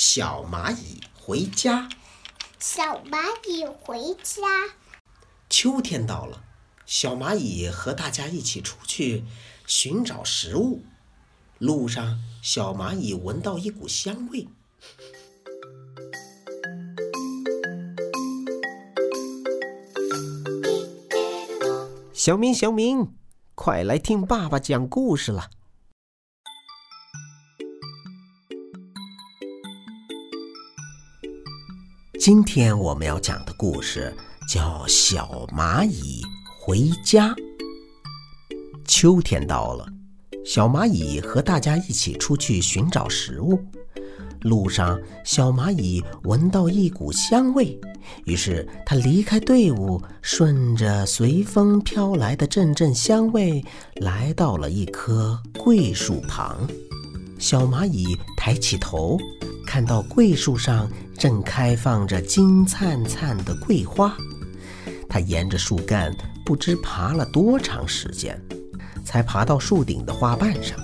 小蚂蚁回家。小蚂蚁回家。秋天到了，小蚂蚁和大家一起出去寻找食物。路上，小蚂蚁闻到一股香味。小明，小明，快来听爸爸讲故事了。今天我们要讲的故事叫《小蚂蚁回家》。秋天到了，小蚂蚁和大家一起出去寻找食物。路上，小蚂蚁闻到一股香味，于是它离开队伍，顺着随风飘来的阵阵香味，来到了一棵桂树旁。小蚂蚁抬起头。看到桂树上正开放着金灿灿的桂花，它沿着树干不知爬了多长时间，才爬到树顶的花瓣上。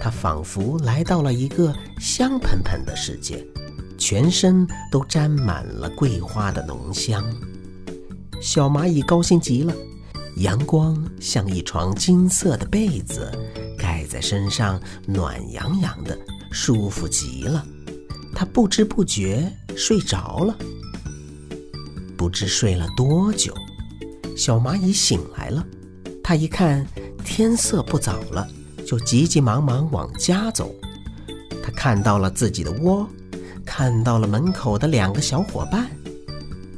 它仿佛来到了一个香喷喷的世界，全身都沾满了桂花的浓香。小蚂蚁高兴极了，阳光像一床金色的被子，盖在身上，暖洋洋的，舒服极了。他不知不觉睡着了，不知睡了多久，小蚂蚁醒来了。他一看天色不早了，就急急忙忙往家走。他看到了自己的窝，看到了门口的两个小伙伴。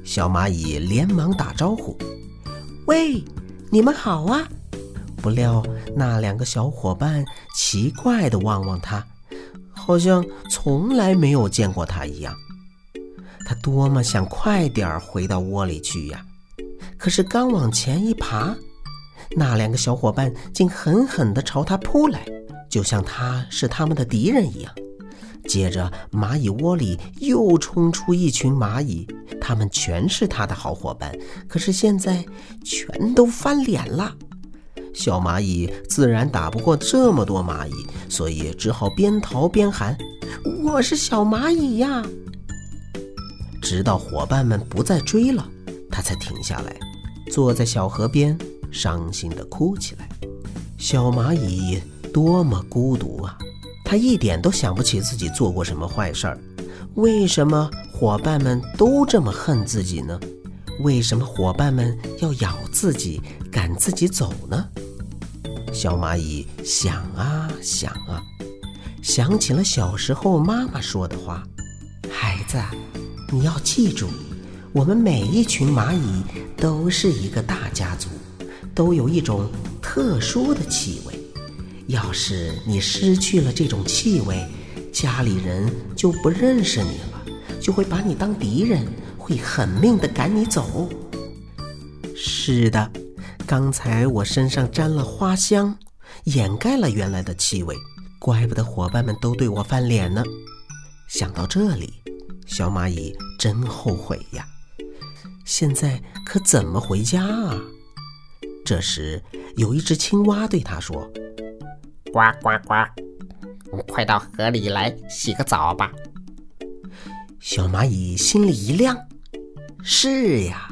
小蚂蚁连忙打招呼：“喂，你们好啊！”不料那两个小伙伴奇怪地望望他。好像从来没有见过他一样，他多么想快点儿回到窝里去呀！可是刚往前一爬，那两个小伙伴竟狠狠地朝他扑来，就像他是他们的敌人一样。接着，蚂蚁窝里又冲出一群蚂蚁，他们全是他的好伙伴，可是现在全都翻脸了。小蚂蚁自然打不过这么多蚂蚁，所以只好边逃边喊：“我是小蚂蚁呀！”直到伙伴们不再追了，它才停下来，坐在小河边，伤心地哭起来。小蚂蚁多么孤独啊！它一点都想不起自己做过什么坏事儿。为什么伙伴们都这么恨自己呢？为什么伙伴们要咬自己、赶自己走呢？小蚂蚁想啊想啊，想起了小时候妈妈说的话：“孩子，你要记住，我们每一群蚂蚁都是一个大家族，都有一种特殊的气味。要是你失去了这种气味，家里人就不认识你了，就会把你当敌人，会狠命的赶你走。”是的。刚才我身上沾了花香，掩盖了原来的气味，怪不得伙伴们都对我翻脸呢。想到这里，小蚂蚁真后悔呀！现在可怎么回家啊？这时，有一只青蛙对他说：“呱呱呱，快到河里来洗个澡吧。”小蚂蚁心里一亮：“是呀。”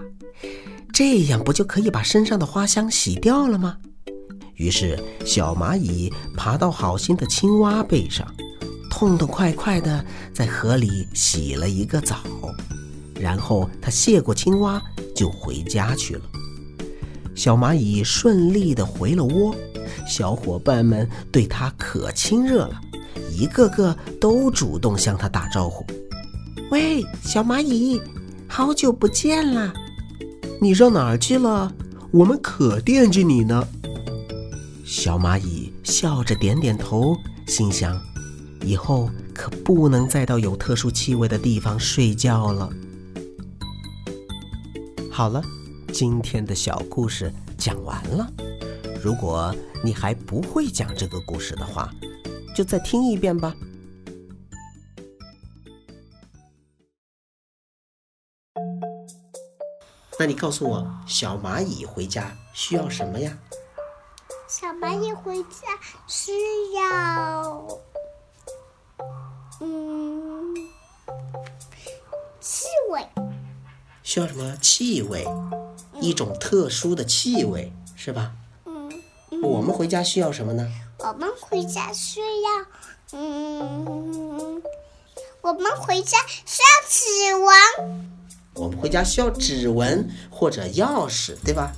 这样不就可以把身上的花香洗掉了吗？于是小蚂蚁爬到好心的青蛙背上，痛痛快快地在河里洗了一个澡，然后它谢过青蛙，就回家去了。小蚂蚁顺利地回了窝，小伙伴们对它可亲热了，一个个都主动向它打招呼：“喂，小蚂蚁，好久不见啦！”你上哪儿去了？我们可惦记你呢。小蚂蚁笑着点点头，心想：以后可不能再到有特殊气味的地方睡觉了。好了，今天的小故事讲完了。如果你还不会讲这个故事的话，就再听一遍吧。那你告诉我，小蚂蚁回家需要什么呀？小蚂蚁回家需要嗯，气味。需要什么气味？一种特殊的气味是吧？嗯，我们回家需要什么呢？我们回家需要嗯，我们回家需要指纹。我们回家需要指纹或者钥匙，对吧？